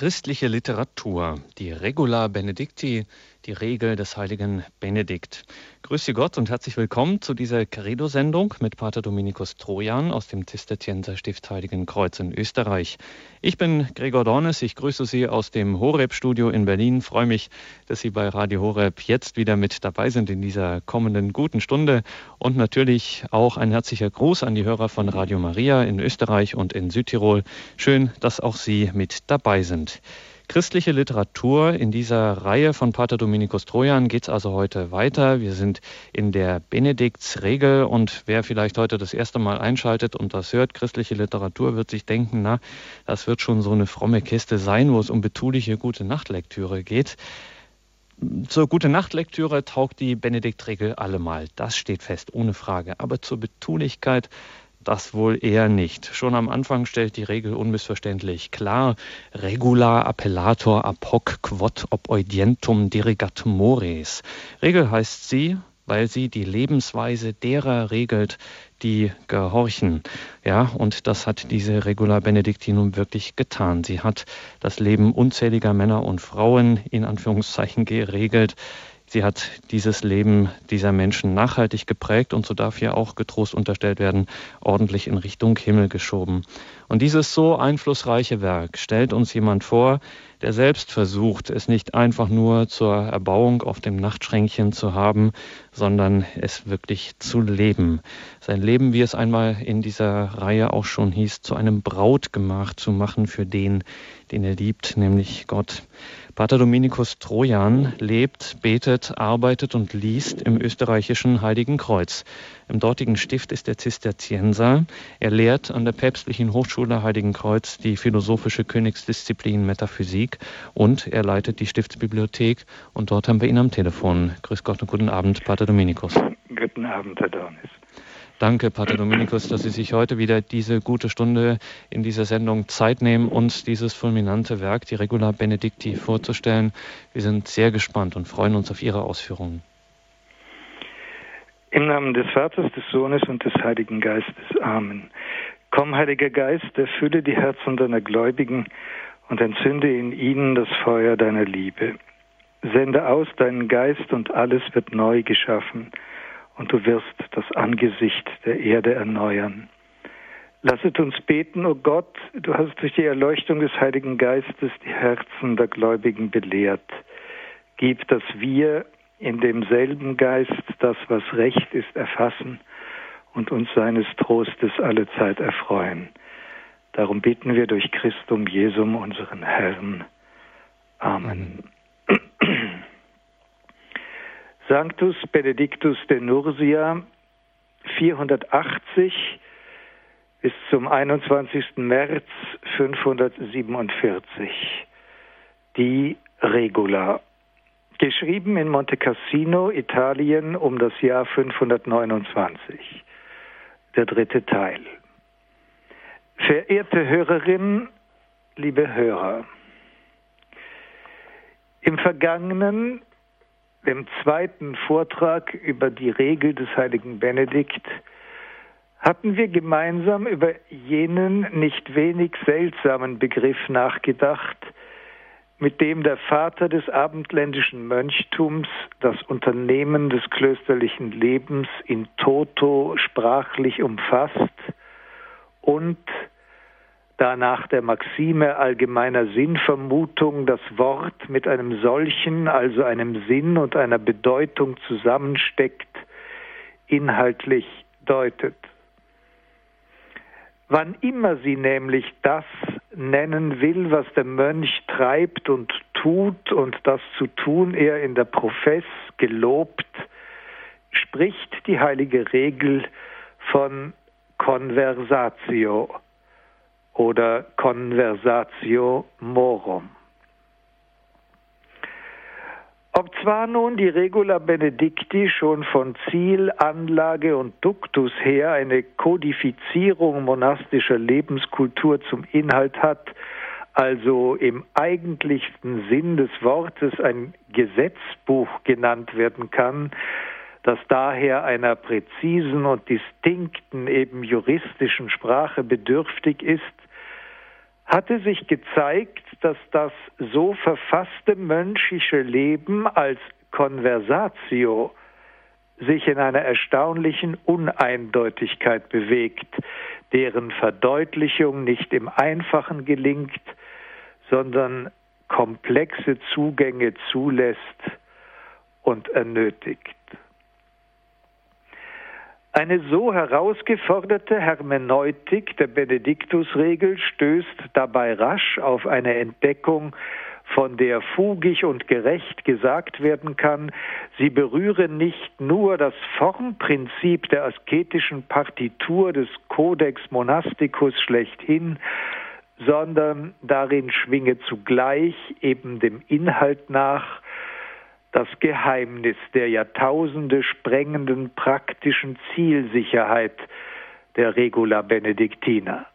Christliche Literatur, die Regula Benedicti, die Regel des heiligen Benedikt. Grüße Gott und herzlich willkommen zu dieser Credo-Sendung mit Pater Dominikus Trojan aus dem Zisterzienser Stift Heiligen Kreuz in Österreich. Ich bin Gregor Dornes, ich grüße Sie aus dem Horeb-Studio in Berlin, freue mich, dass Sie bei Radio Horeb jetzt wieder mit dabei sind in dieser kommenden guten Stunde und natürlich auch ein herzlicher Gruß an die Hörer von Radio Maria in Österreich und in Südtirol. Schön, dass auch Sie mit dabei sind. Christliche Literatur. In dieser Reihe von Pater Dominikus Trojan geht es also heute weiter. Wir sind in der Benediktsregel und wer vielleicht heute das erste Mal einschaltet und das hört, christliche Literatur, wird sich denken, na, das wird schon so eine fromme Kiste sein, wo es um betuliche gute Nachtlektüre geht. Zur gute Nachtlektüre taugt die Benediktregel allemal. Das steht fest, ohne Frage. Aber zur Betulichkeit das wohl eher nicht. Schon am Anfang stellt die Regel unmissverständlich klar, regula appellator apoc quod ob audientum dirigat mores. Regel heißt sie, weil sie die Lebensweise derer regelt, die gehorchen. Ja, und das hat diese Regula Benedictinum wirklich getan. Sie hat das Leben unzähliger Männer und Frauen in Anführungszeichen geregelt. Sie hat dieses Leben dieser Menschen nachhaltig geprägt und so darf hier auch getrost unterstellt werden, ordentlich in Richtung Himmel geschoben. Und dieses so einflussreiche Werk stellt uns jemand vor, der selbst versucht, es nicht einfach nur zur Erbauung auf dem Nachtschränkchen zu haben, sondern es wirklich zu leben. Sein Leben, wie es einmal in dieser Reihe auch schon hieß, zu einem Brautgemach zu machen für den, den er liebt, nämlich Gott. Pater Dominikus Trojan lebt, betet, arbeitet und liest im österreichischen Heiligen Kreuz. Im dortigen Stift ist er Zisterzienser. Er lehrt an der Päpstlichen Hochschule Heiligen Kreuz die philosophische Königsdisziplin Metaphysik und er leitet die Stiftsbibliothek und dort haben wir ihn am Telefon. Grüß Gott und guten Abend, Pater Dominikus. Guten Abend, Herr Dornis. Danke, Pater Dominikus, dass Sie sich heute wieder diese gute Stunde in dieser Sendung Zeit nehmen, uns dieses fulminante Werk, die Regula Benedicti, vorzustellen. Wir sind sehr gespannt und freuen uns auf Ihre Ausführungen. Im Namen des Vaters, des Sohnes und des Heiligen Geistes. Amen. Komm, Heiliger Geist, erfülle die Herzen deiner Gläubigen und entzünde in ihnen das Feuer deiner Liebe. Sende aus deinen Geist und alles wird neu geschaffen und du wirst das Angesicht der Erde erneuern. Lasset uns beten, o oh Gott, du hast durch die Erleuchtung des Heiligen Geistes die Herzen der Gläubigen belehrt. Gib, dass wir in demselben Geist das, was recht ist, erfassen und uns seines Trostes alle Zeit erfreuen. Darum beten wir durch Christum Jesum, unseren Herrn. Amen. Sanctus Benedictus de Nursia 480 bis zum 21. März 547. Die Regula. Geschrieben in Monte Cassino, Italien, um das Jahr 529. Der dritte Teil. Verehrte Hörerin, liebe Hörer, im Vergangenen dem zweiten Vortrag über die Regel des heiligen Benedikt hatten wir gemeinsam über jenen nicht wenig seltsamen Begriff nachgedacht, mit dem der Vater des abendländischen Mönchtums das Unternehmen des klösterlichen Lebens in toto sprachlich umfasst und da nach der Maxime allgemeiner Sinnvermutung das Wort mit einem solchen, also einem Sinn und einer Bedeutung zusammensteckt, inhaltlich deutet. Wann immer sie nämlich das nennen will, was der Mönch treibt und tut und das zu tun er in der Profess gelobt, spricht die heilige Regel von Conversatio, oder Conversatio Morum. Ob zwar nun die Regula Benedicti schon von Ziel, Anlage und Duktus her eine Kodifizierung monastischer Lebenskultur zum Inhalt hat, also im eigentlichsten Sinn des Wortes ein Gesetzbuch genannt werden kann, das daher einer präzisen und distinkten, eben juristischen Sprache bedürftig ist, hatte sich gezeigt, dass das so verfasste mönchische Leben als Conversatio sich in einer erstaunlichen Uneindeutigkeit bewegt, deren Verdeutlichung nicht im Einfachen gelingt, sondern komplexe Zugänge zulässt und ernötigt. Eine so herausgeforderte Hermeneutik der Benediktusregel stößt dabei rasch auf eine Entdeckung, von der fugig und gerecht gesagt werden kann, sie berühre nicht nur das Formprinzip der asketischen Partitur des Codex Monasticus schlechthin, sondern darin schwinge zugleich eben dem Inhalt nach das Geheimnis der Jahrtausende sprengenden praktischen Zielsicherheit der Regula Benedictina.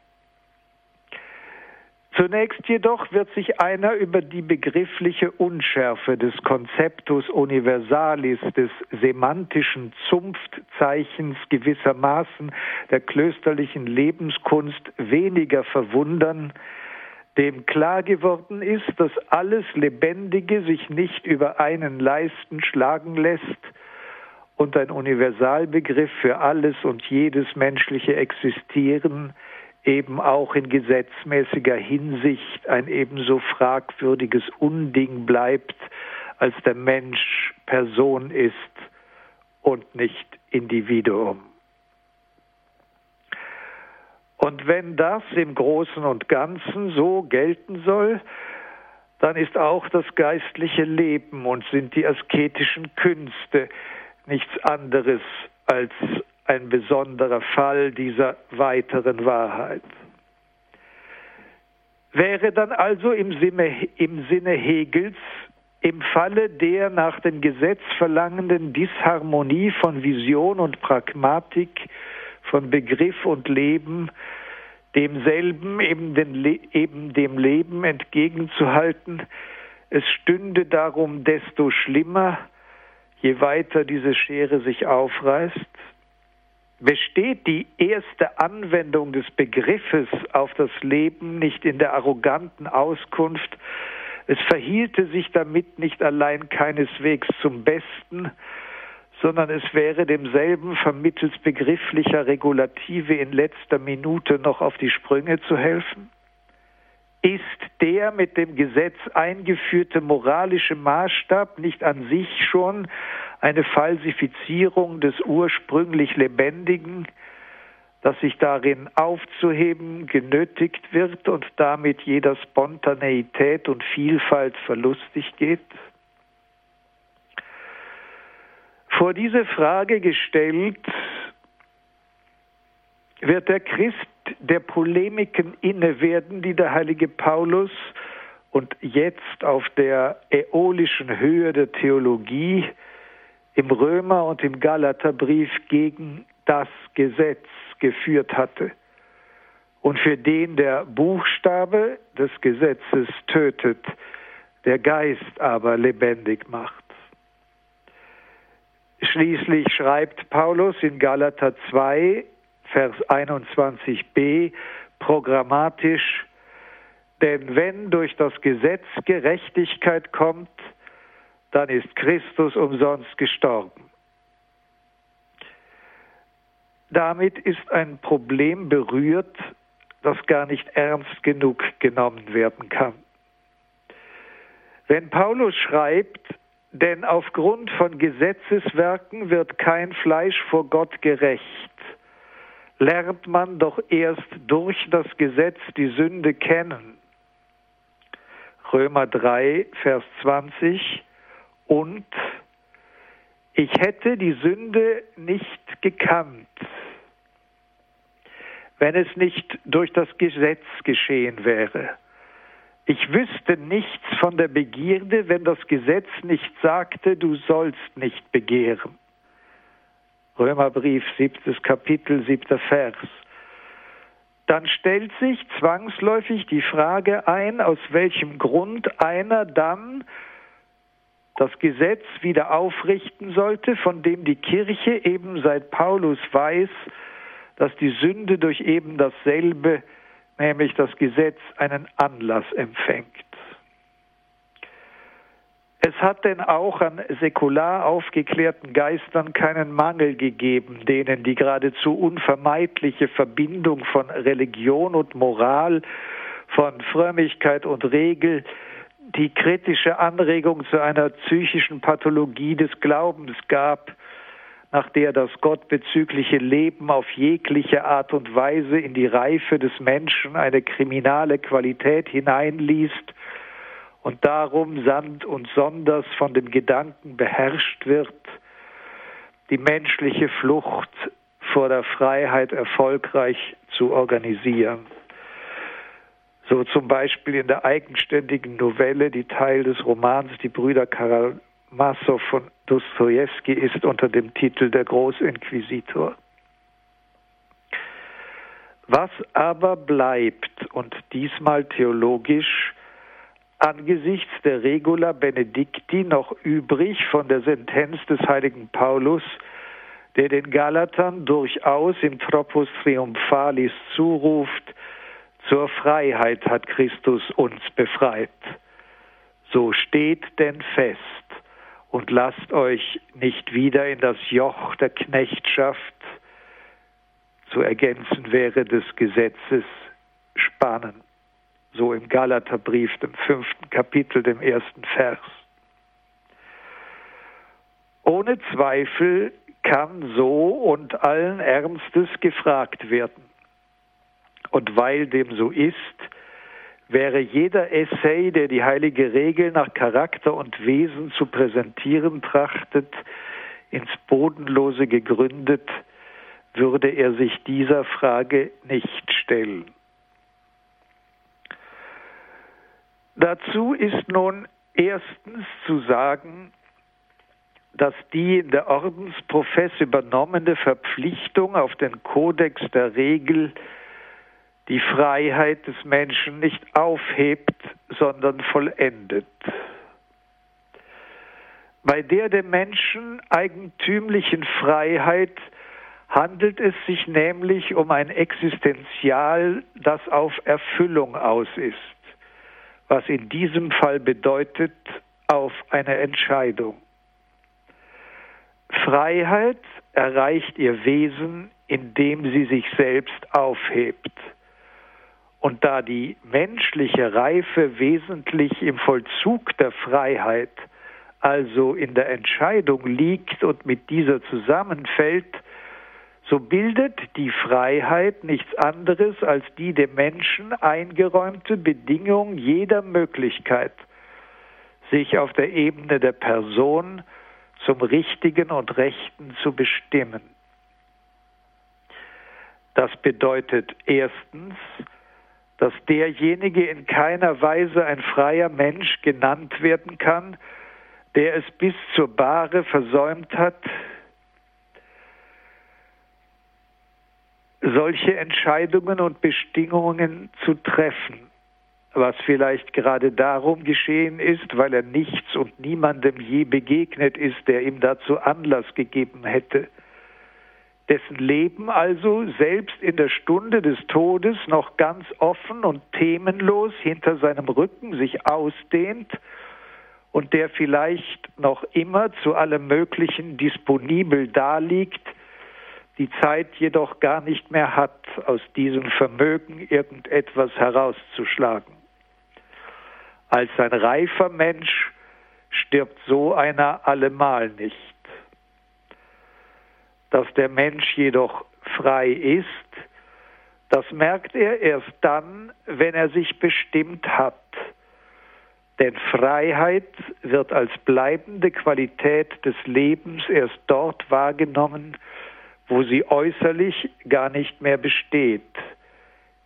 Zunächst jedoch wird sich einer über die begriffliche Unschärfe des Konzeptus Universalis, des semantischen Zunftzeichens gewissermaßen der klösterlichen Lebenskunst weniger verwundern, dem klar geworden ist, dass alles Lebendige sich nicht über einen Leisten schlagen lässt und ein Universalbegriff für alles und jedes menschliche Existieren eben auch in gesetzmäßiger Hinsicht ein ebenso fragwürdiges Unding bleibt, als der Mensch Person ist und nicht Individuum. Und wenn das im Großen und Ganzen so gelten soll, dann ist auch das geistliche Leben und sind die asketischen Künste nichts anderes als ein besonderer Fall dieser weiteren Wahrheit. Wäre dann also im Sinne, im Sinne Hegels im Falle der nach dem Gesetz verlangenden Disharmonie von Vision und Pragmatik von Begriff und Leben demselben eben, den, eben dem Leben entgegenzuhalten. Es stünde darum desto schlimmer, je weiter diese Schere sich aufreißt. Besteht die erste Anwendung des Begriffes auf das Leben nicht in der arroganten Auskunft, es verhielte sich damit nicht allein keineswegs zum Besten, sondern es wäre demselben vermittels begrifflicher Regulative in letzter Minute noch auf die Sprünge zu helfen? Ist der mit dem Gesetz eingeführte moralische Maßstab nicht an sich schon eine Falsifizierung des ursprünglich Lebendigen, das sich darin aufzuheben genötigt wird und damit jeder Spontaneität und Vielfalt verlustig geht? Vor diese Frage gestellt, wird der Christ der Polemiken inne werden, die der heilige Paulus und jetzt auf der äolischen Höhe der Theologie im Römer und im Galaterbrief gegen das Gesetz geführt hatte und für den der Buchstabe des Gesetzes tötet, der Geist aber lebendig macht. Schließlich schreibt Paulus in Galater 2, Vers 21b programmatisch, denn wenn durch das Gesetz Gerechtigkeit kommt, dann ist Christus umsonst gestorben. Damit ist ein Problem berührt, das gar nicht ernst genug genommen werden kann. Wenn Paulus schreibt, denn aufgrund von Gesetzeswerken wird kein Fleisch vor Gott gerecht. Lernt man doch erst durch das Gesetz die Sünde kennen. Römer 3, Vers 20. Und ich hätte die Sünde nicht gekannt, wenn es nicht durch das Gesetz geschehen wäre. Ich wüsste nichts von der Begierde, wenn das Gesetz nicht sagte, du sollst nicht begehren. Römerbrief, siebtes Kapitel, siebter Vers. Dann stellt sich zwangsläufig die Frage ein, aus welchem Grund einer dann das Gesetz wieder aufrichten sollte, von dem die Kirche eben seit Paulus weiß, dass die Sünde durch eben dasselbe nämlich das Gesetz, einen Anlass empfängt. Es hat denn auch an säkular aufgeklärten Geistern keinen Mangel gegeben, denen die geradezu unvermeidliche Verbindung von Religion und Moral, von Frömmigkeit und Regel, die kritische Anregung zu einer psychischen Pathologie des Glaubens gab, nach der das gottbezügliche Leben auf jegliche Art und Weise in die Reife des Menschen eine kriminale Qualität hineinliest, und darum sandt und sonders von dem Gedanken beherrscht wird, die menschliche Flucht vor der Freiheit erfolgreich zu organisieren. So zum Beispiel in der eigenständigen Novelle, die Teil des Romans Die Brüder Karamasow von Dostoevsky ist unter dem Titel Der Großinquisitor. Was aber bleibt, und diesmal theologisch, angesichts der Regula Benedicti noch übrig von der Sentenz des heiligen Paulus, der den Galatern durchaus im Tropos Triumphalis zuruft, zur Freiheit hat Christus uns befreit. So steht denn fest und lasst euch nicht wieder in das Joch der Knechtschaft, zu ergänzen wäre des Gesetzes, spannen so im Galaterbrief, dem fünften Kapitel, dem ersten Vers. Ohne Zweifel kann so und allen Ernstes gefragt werden. Und weil dem so ist, wäre jeder Essay, der die heilige Regel nach Charakter und Wesen zu präsentieren trachtet, ins Bodenlose gegründet, würde er sich dieser Frage nicht stellen. Dazu ist nun erstens zu sagen, dass die in der Ordensprofess übernommene Verpflichtung auf den Kodex der Regel die Freiheit des Menschen nicht aufhebt, sondern vollendet. Bei der dem Menschen eigentümlichen Freiheit handelt es sich nämlich um ein Existenzial, das auf Erfüllung aus ist was in diesem Fall bedeutet auf eine Entscheidung. Freiheit erreicht ihr Wesen, indem sie sich selbst aufhebt. Und da die menschliche Reife wesentlich im Vollzug der Freiheit, also in der Entscheidung liegt und mit dieser zusammenfällt, so bildet die Freiheit nichts anderes als die dem Menschen eingeräumte Bedingung jeder Möglichkeit, sich auf der Ebene der Person zum Richtigen und Rechten zu bestimmen. Das bedeutet erstens, dass derjenige in keiner Weise ein freier Mensch genannt werden kann, der es bis zur Bahre versäumt hat, solche Entscheidungen und Bestimmungen zu treffen, was vielleicht gerade darum geschehen ist, weil er nichts und niemandem je begegnet ist, der ihm dazu Anlass gegeben hätte, dessen Leben also selbst in der Stunde des Todes noch ganz offen und themenlos hinter seinem Rücken sich ausdehnt und der vielleicht noch immer zu allem Möglichen disponibel daliegt, die Zeit jedoch gar nicht mehr hat, aus diesem Vermögen irgendetwas herauszuschlagen. Als ein reifer Mensch stirbt so einer allemal nicht. Dass der Mensch jedoch frei ist, das merkt er erst dann, wenn er sich bestimmt hat. Denn Freiheit wird als bleibende Qualität des Lebens erst dort wahrgenommen, wo sie äußerlich gar nicht mehr besteht,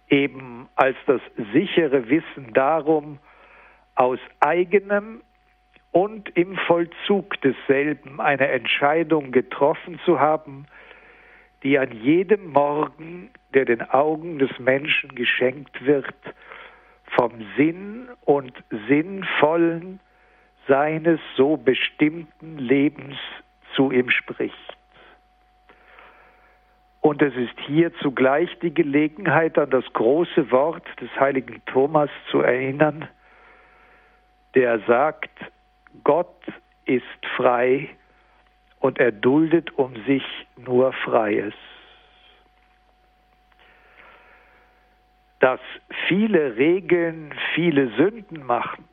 eben als das sichere Wissen darum, aus eigenem und im Vollzug desselben eine Entscheidung getroffen zu haben, die an jedem Morgen, der den Augen des Menschen geschenkt wird, vom Sinn und Sinnvollen seines so bestimmten Lebens zu ihm spricht. Und es ist hier zugleich die Gelegenheit, an das große Wort des heiligen Thomas zu erinnern, der sagt, Gott ist frei und er duldet um sich nur Freies. Dass viele Regeln viele Sünden machen,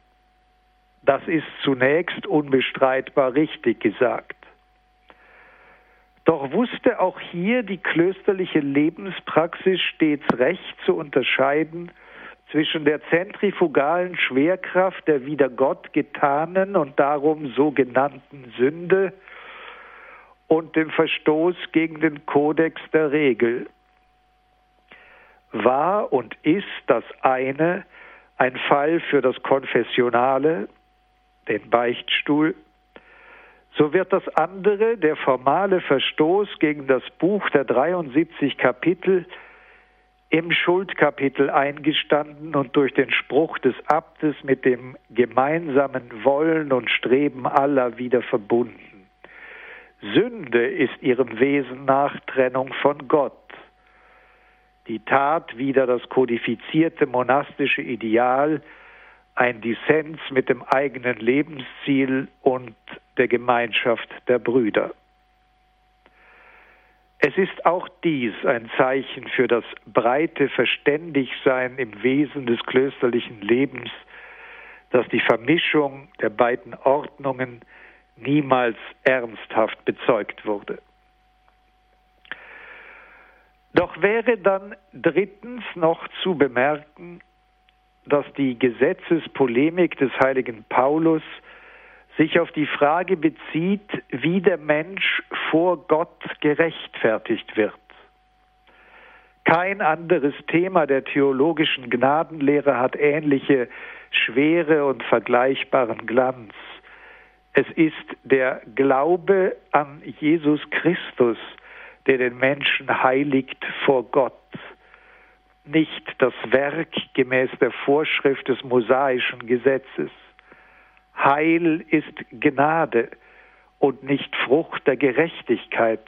das ist zunächst unbestreitbar richtig gesagt. Doch wusste auch hier die klösterliche Lebenspraxis stets recht zu unterscheiden zwischen der zentrifugalen Schwerkraft der wieder Gott getanen und darum sogenannten Sünde und dem Verstoß gegen den Kodex der Regel. War und ist das eine ein Fall für das Konfessionale, den Beichtstuhl, so wird das andere, der formale Verstoß gegen das Buch der 73 Kapitel, im Schuldkapitel eingestanden und durch den Spruch des Abtes mit dem gemeinsamen Wollen und Streben aller wieder verbunden. Sünde ist ihrem Wesen nach Trennung von Gott. Die Tat wieder das kodifizierte monastische Ideal, ein Dissens mit dem eigenen Lebensziel und der Gemeinschaft der Brüder. Es ist auch dies ein Zeichen für das breite Verständigsein im Wesen des klösterlichen Lebens, dass die Vermischung der beiden Ordnungen niemals ernsthaft bezeugt wurde. Doch wäre dann drittens noch zu bemerken, dass die Gesetzespolemik des heiligen Paulus sich auf die Frage bezieht, wie der Mensch vor Gott gerechtfertigt wird. Kein anderes Thema der theologischen Gnadenlehre hat ähnliche Schwere und vergleichbaren Glanz. Es ist der Glaube an Jesus Christus, der den Menschen heiligt vor Gott nicht das Werk gemäß der Vorschrift des mosaischen Gesetzes. Heil ist Gnade und nicht Frucht der Gerechtigkeit.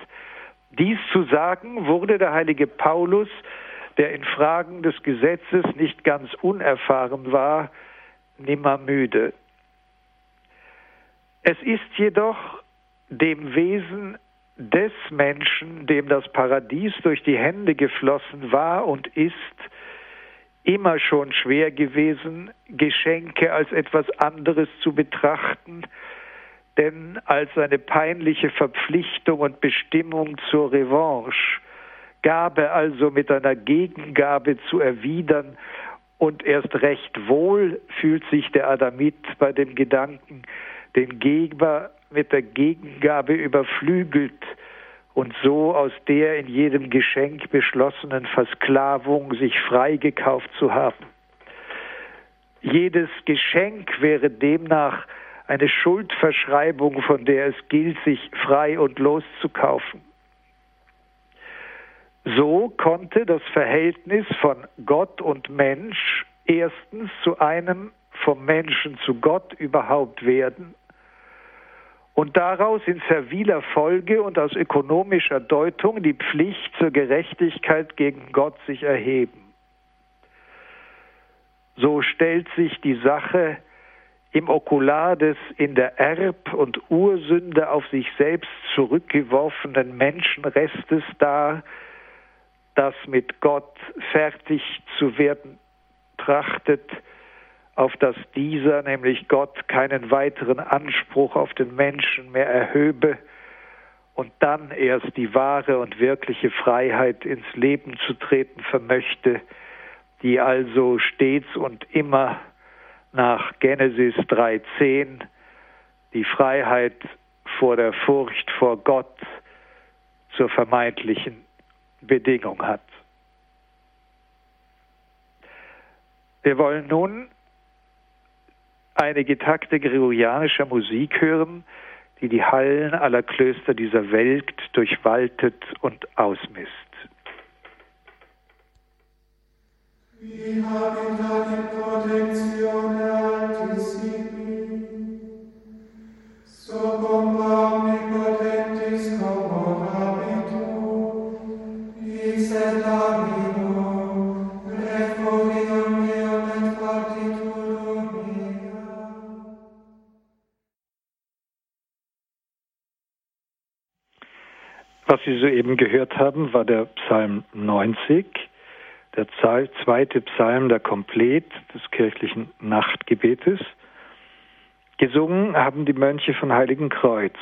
Dies zu sagen, wurde der heilige Paulus, der in Fragen des Gesetzes nicht ganz unerfahren war, nimmer müde. Es ist jedoch dem Wesen des Menschen, dem das Paradies durch die Hände geflossen war und ist, immer schon schwer gewesen, Geschenke als etwas anderes zu betrachten, denn als eine peinliche Verpflichtung und Bestimmung zur Revanche, Gabe also mit einer Gegengabe zu erwidern, und erst recht wohl fühlt sich der Adamit bei dem Gedanken, den Geber mit der Gegengabe überflügelt und so aus der in jedem Geschenk beschlossenen Versklavung sich freigekauft zu haben. Jedes Geschenk wäre demnach eine Schuldverschreibung, von der es gilt, sich frei und loszukaufen. So konnte das Verhältnis von Gott und Mensch erstens zu einem vom Menschen zu Gott überhaupt werden und daraus in serviler Folge und aus ökonomischer Deutung die Pflicht zur Gerechtigkeit gegen Gott sich erheben. So stellt sich die Sache im Okular des in der Erb- und Ursünde auf sich selbst zurückgeworfenen Menschenrestes dar, das mit Gott fertig zu werden trachtet, auf dass dieser, nämlich Gott, keinen weiteren Anspruch auf den Menschen mehr erhöbe und dann erst die wahre und wirkliche Freiheit ins Leben zu treten vermöchte, die also stets und immer nach Genesis 3.10 die Freiheit vor der Furcht vor Gott zur vermeintlichen Bedingung hat. Wir wollen nun einige Takte gregorianischer Musik hören, die die Hallen aller Klöster dieser Welt durchwaltet und ausmisst. So Sie soeben gehört haben, war der Psalm 90, der zweite Psalm der Komplet des kirchlichen Nachtgebetes. Gesungen haben die Mönche von Heiligen Kreuz.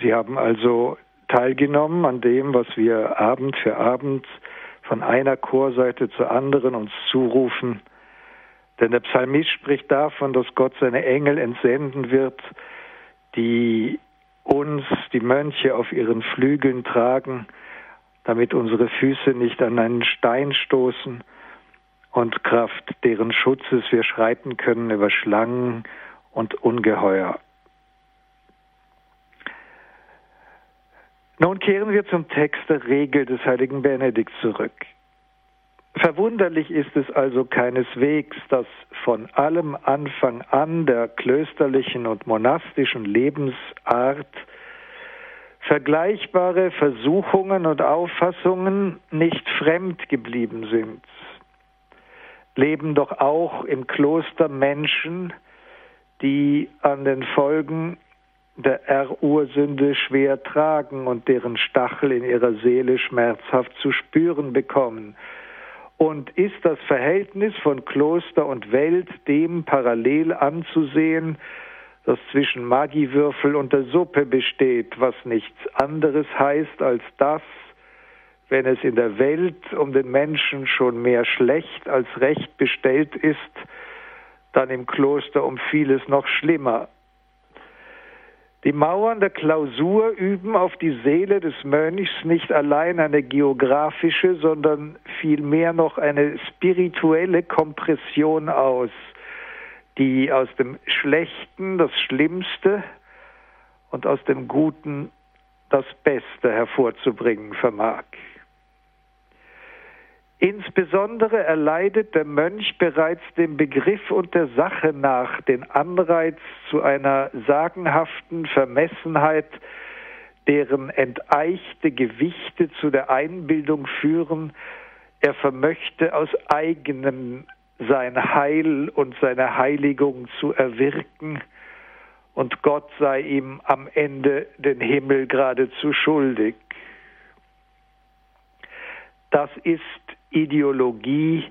Sie haben also teilgenommen an dem, was wir Abend für Abend von einer Chorseite zur anderen uns zurufen. Denn der Psalmist spricht davon, dass Gott seine Engel entsenden wird, die uns, die Mönche, auf ihren Flügeln tragen, damit unsere Füße nicht an einen Stein stoßen und Kraft deren Schutzes wir schreiten können über Schlangen und Ungeheuer. Nun kehren wir zum Text der Regel des heiligen Benedikt zurück. Verwunderlich ist es also keineswegs, dass von allem Anfang an der klösterlichen und monastischen Lebensart vergleichbare Versuchungen und Auffassungen nicht fremd geblieben sind. Leben doch auch im Kloster Menschen, die an den Folgen der Erursünde schwer tragen und deren Stachel in ihrer Seele schmerzhaft zu spüren bekommen. Und ist das Verhältnis von Kloster und Welt dem parallel anzusehen, das zwischen Magiewürfel und der Suppe besteht, was nichts anderes heißt als das, wenn es in der Welt um den Menschen schon mehr schlecht als recht bestellt ist, dann im Kloster um vieles noch schlimmer. Die Mauern der Klausur üben auf die Seele des Mönchs nicht allein eine geografische, sondern vielmehr noch eine spirituelle Kompression aus, die aus dem Schlechten das Schlimmste und aus dem Guten das Beste hervorzubringen vermag. Insbesondere erleidet der Mönch bereits dem Begriff und der Sache nach den Anreiz zu einer sagenhaften Vermessenheit, deren enteichte Gewichte zu der Einbildung führen, er vermöchte aus eigenem sein Heil und seine Heiligung zu erwirken, und Gott sei ihm am Ende den Himmel geradezu schuldig. Das ist Ideologie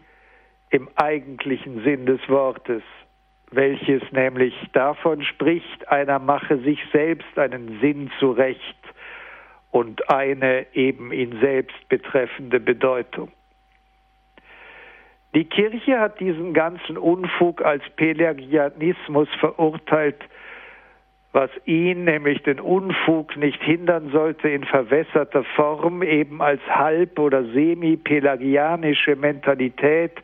im eigentlichen Sinn des Wortes, welches nämlich davon spricht, einer mache sich selbst einen Sinn zurecht und eine eben ihn selbst betreffende Bedeutung. Die Kirche hat diesen ganzen Unfug als Pelagianismus verurteilt, was ihn, nämlich den Unfug, nicht hindern sollte, in verwässerter Form eben als halb- oder semi-pelagianische Mentalität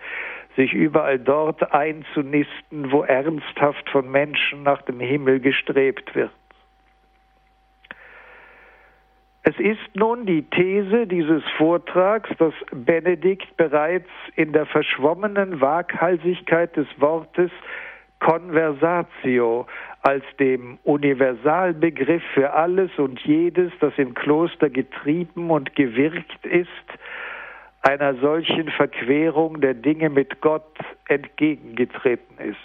sich überall dort einzunisten, wo ernsthaft von Menschen nach dem Himmel gestrebt wird. Es ist nun die These dieses Vortrags, dass Benedikt bereits in der verschwommenen Waghalsigkeit des Wortes Conversatio als dem Universalbegriff für alles und jedes, das im Kloster getrieben und gewirkt ist, einer solchen Verquerung der Dinge mit Gott entgegengetreten ist.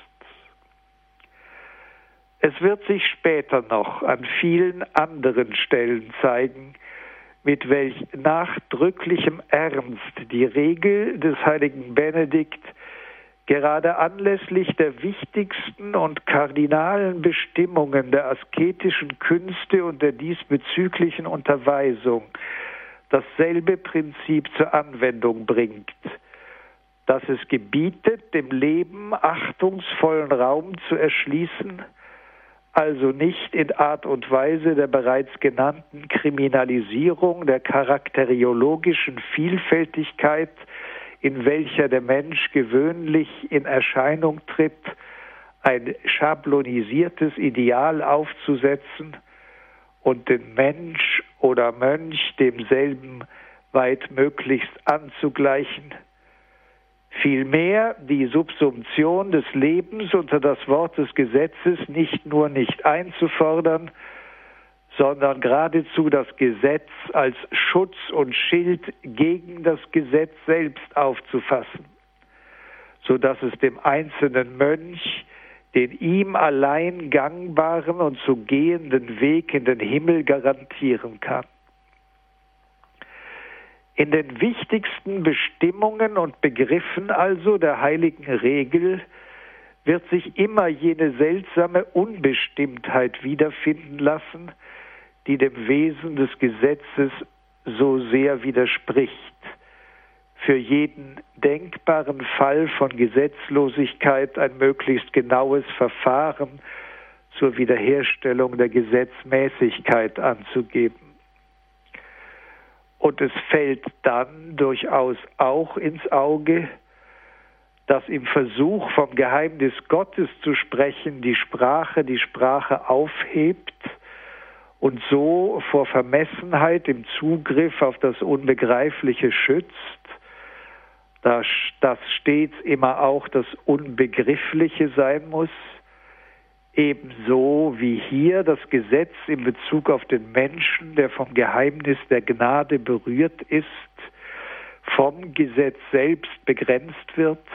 Es wird sich später noch an vielen anderen Stellen zeigen, mit welch nachdrücklichem Ernst die Regel des heiligen Benedikt gerade anlässlich der wichtigsten und kardinalen Bestimmungen der asketischen Künste und der diesbezüglichen Unterweisung dasselbe Prinzip zur Anwendung bringt, dass es gebietet, dem Leben achtungsvollen Raum zu erschließen, also nicht in Art und Weise der bereits genannten Kriminalisierung der charakteriologischen Vielfältigkeit in welcher der Mensch gewöhnlich in Erscheinung tritt, ein schablonisiertes Ideal aufzusetzen und den Mensch oder Mönch demselben weit möglichst anzugleichen, vielmehr die Subsumption des Lebens unter das Wort des Gesetzes nicht nur nicht einzufordern, sondern geradezu das Gesetz als Schutz und Schild gegen das Gesetz selbst aufzufassen, so dass es dem einzelnen Mönch den ihm allein gangbaren und zu gehenden Weg in den Himmel garantieren kann. In den wichtigsten Bestimmungen und Begriffen also der heiligen Regel wird sich immer jene seltsame Unbestimmtheit wiederfinden lassen, die dem Wesen des Gesetzes so sehr widerspricht. Für jeden denkbaren Fall von Gesetzlosigkeit ein möglichst genaues Verfahren zur Wiederherstellung der Gesetzmäßigkeit anzugeben. Und es fällt dann durchaus auch ins Auge, dass im Versuch vom Geheimnis Gottes zu sprechen die Sprache die Sprache aufhebt und so vor Vermessenheit im Zugriff auf das Unbegreifliche schützt, dass das stets immer auch das Unbegriffliche sein muss, ebenso wie hier das Gesetz in Bezug auf den Menschen, der vom Geheimnis der Gnade berührt ist, vom Gesetz selbst begrenzt wird,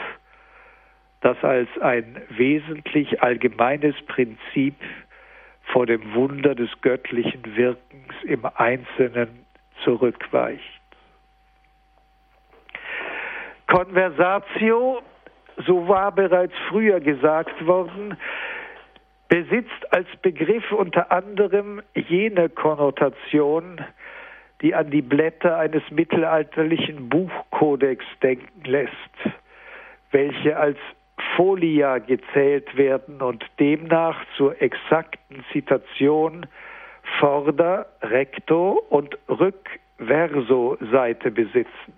das als ein wesentlich allgemeines Prinzip vor dem Wunder des göttlichen Wirkens im Einzelnen zurückweicht. Conversatio, so war bereits früher gesagt worden, besitzt als Begriff unter anderem jene Konnotation, die an die Blätter eines mittelalterlichen Buchkodex denken lässt, welche als Folia gezählt werden und demnach zur exakten Zitation Vorder-, Recto- und Rückverso-Seite besitzen.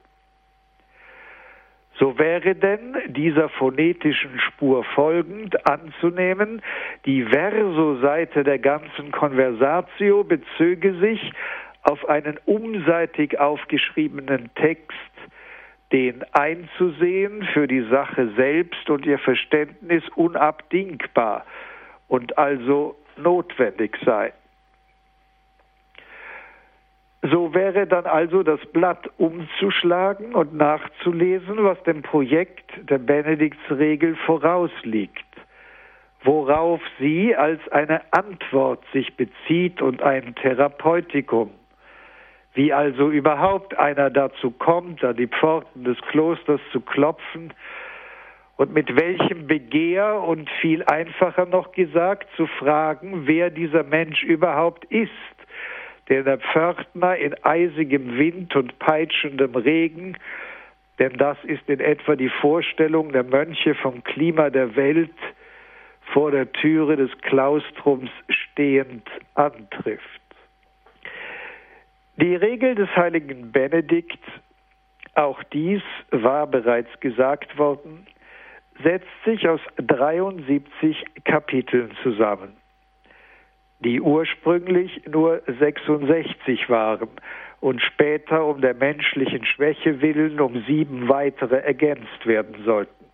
So wäre denn dieser phonetischen Spur folgend anzunehmen, die Verso-Seite der ganzen Conversatio bezöge sich auf einen umseitig aufgeschriebenen Text, den einzusehen für die Sache selbst und ihr Verständnis unabdingbar und also notwendig sei. So wäre dann also das Blatt umzuschlagen und nachzulesen, was dem Projekt der Benediktsregel vorausliegt, worauf sie als eine Antwort sich bezieht und ein Therapeutikum. Wie also überhaupt einer dazu kommt, an die Pforten des Klosters zu klopfen und mit welchem Begehr und viel einfacher noch gesagt zu fragen, wer dieser Mensch überhaupt ist der der Pförtner in eisigem Wind und peitschendem Regen, denn das ist in etwa die Vorstellung der Mönche vom Klima der Welt, vor der Türe des Klaustrums stehend antrifft. Die Regel des heiligen Benedikt, auch dies war bereits gesagt worden, setzt sich aus 73 Kapiteln zusammen die ursprünglich nur 66 waren und später um der menschlichen Schwäche willen um sieben weitere ergänzt werden sollten.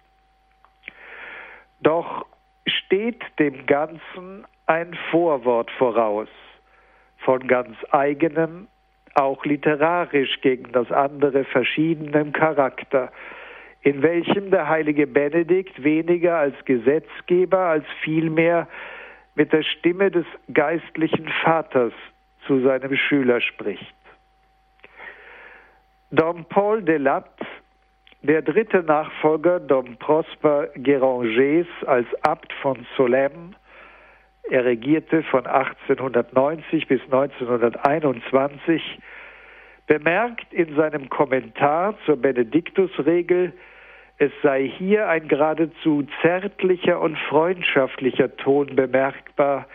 Doch steht dem Ganzen ein Vorwort voraus, von ganz eigenem, auch literarisch gegen das andere verschiedenem Charakter, in welchem der heilige Benedikt weniger als Gesetzgeber als vielmehr mit der Stimme des geistlichen Vaters zu seinem Schüler spricht. Dom Paul de Latte, der dritte Nachfolger Dom Prosper Guérangers als Abt von Solesmes, er regierte von 1890 bis 1921, bemerkt in seinem Kommentar zur Benediktusregel, es sei hier ein geradezu zärtlicher und freundschaftlicher Ton bemerkbar,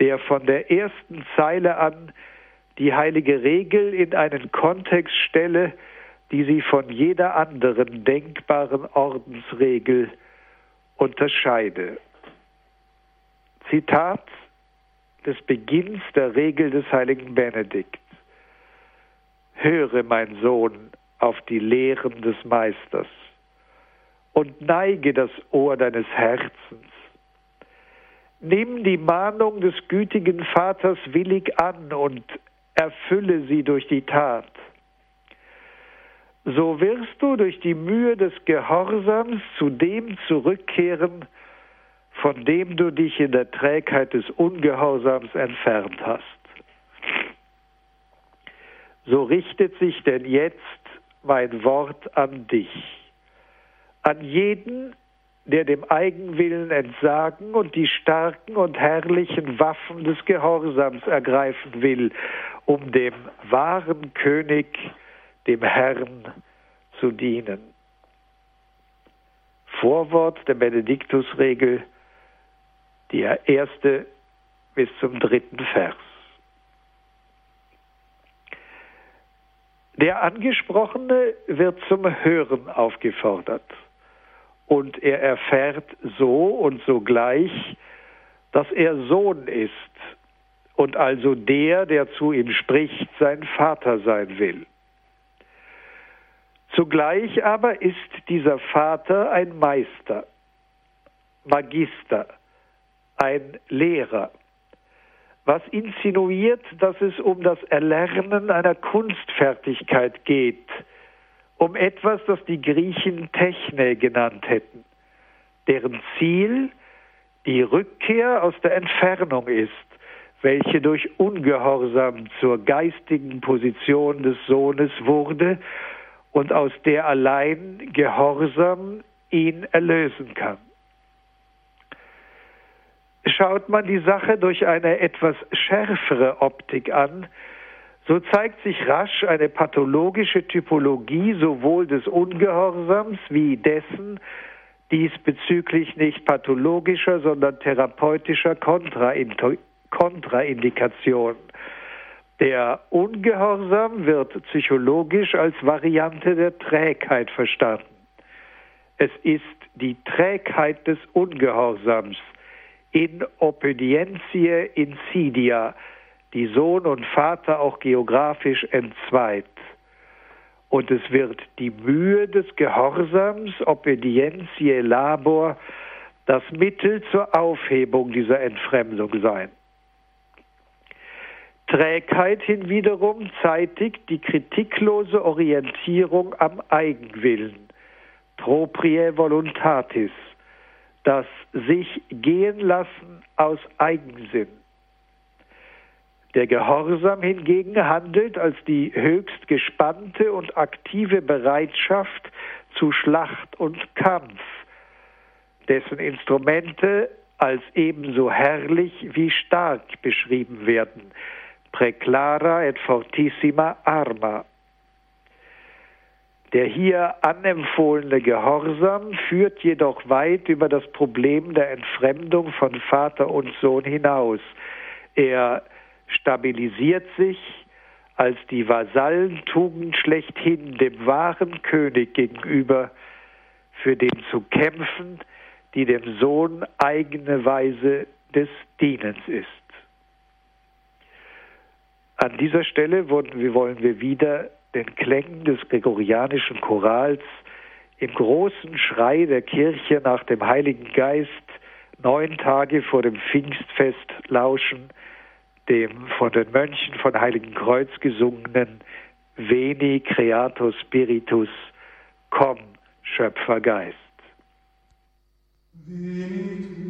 der von der ersten Zeile an die heilige Regel in einen Kontext stelle, die sie von jeder anderen denkbaren Ordensregel unterscheide. Zitat des Beginns der Regel des heiligen Benedikt. Höre, mein Sohn, auf die Lehren des Meisters und neige das Ohr deines Herzens. Nimm die Mahnung des gütigen Vaters willig an und erfülle sie durch die Tat. So wirst du durch die Mühe des Gehorsams zu dem zurückkehren, von dem du dich in der Trägheit des Ungehorsams entfernt hast. so richtet sich denn jetzt mein Wort an dich, an jeden, der dem Eigenwillen entsagen und die starken und herrlichen Waffen des Gehorsams ergreifen will, um dem wahren König, dem Herrn, zu dienen. Vorwort der Benediktusregel, der erste bis zum dritten Vers. Der Angesprochene wird zum Hören aufgefordert und er erfährt so und sogleich, dass er Sohn ist und also der, der zu ihm spricht, sein Vater sein will. Zugleich aber ist dieser Vater ein Meister, Magister, ein Lehrer, was insinuiert, dass es um das Erlernen einer Kunstfertigkeit geht, um etwas, das die Griechen Techne genannt hätten, deren Ziel die Rückkehr aus der Entfernung ist, welche durch Ungehorsam zur geistigen Position des Sohnes wurde und aus der allein Gehorsam ihn erlösen kann. Schaut man die Sache durch eine etwas schärfere Optik an, so zeigt sich rasch eine pathologische Typologie sowohl des Ungehorsams wie dessen diesbezüglich nicht pathologischer, sondern therapeutischer Kontraindikation. Der Ungehorsam wird psychologisch als Variante der Trägheit verstanden. Es ist die Trägheit des Ungehorsams in obedientie insidia, die Sohn und Vater auch geografisch entzweit. Und es wird die Mühe des Gehorsams, obedientie labor, das Mittel zur Aufhebung dieser Entfremdung sein. Trägheit hinwiederum zeitigt die kritiklose Orientierung am Eigenwillen, proprie voluntatis, das sich gehen lassen aus Eigensinn. Der Gehorsam hingegen handelt als die höchst gespannte und aktive Bereitschaft zu Schlacht und Kampf, dessen Instrumente als ebenso herrlich wie stark beschrieben werden. Preclara et fortissima arma. Der hier anempfohlene Gehorsam führt jedoch weit über das Problem der Entfremdung von Vater und Sohn hinaus. Er stabilisiert sich als die Vasallentugend schlechthin dem wahren König gegenüber, für den zu kämpfen, die dem Sohn eigene Weise des Dienens ist. An dieser Stelle wollen wir wieder den Klängen des gregorianischen Chorals im großen Schrei der Kirche nach dem Heiligen Geist neun Tage vor dem Pfingstfest lauschen, dem von den Mönchen von Heiligen Kreuz gesungenen Veni Creator Spiritus, komm, Schöpfergeist. Veni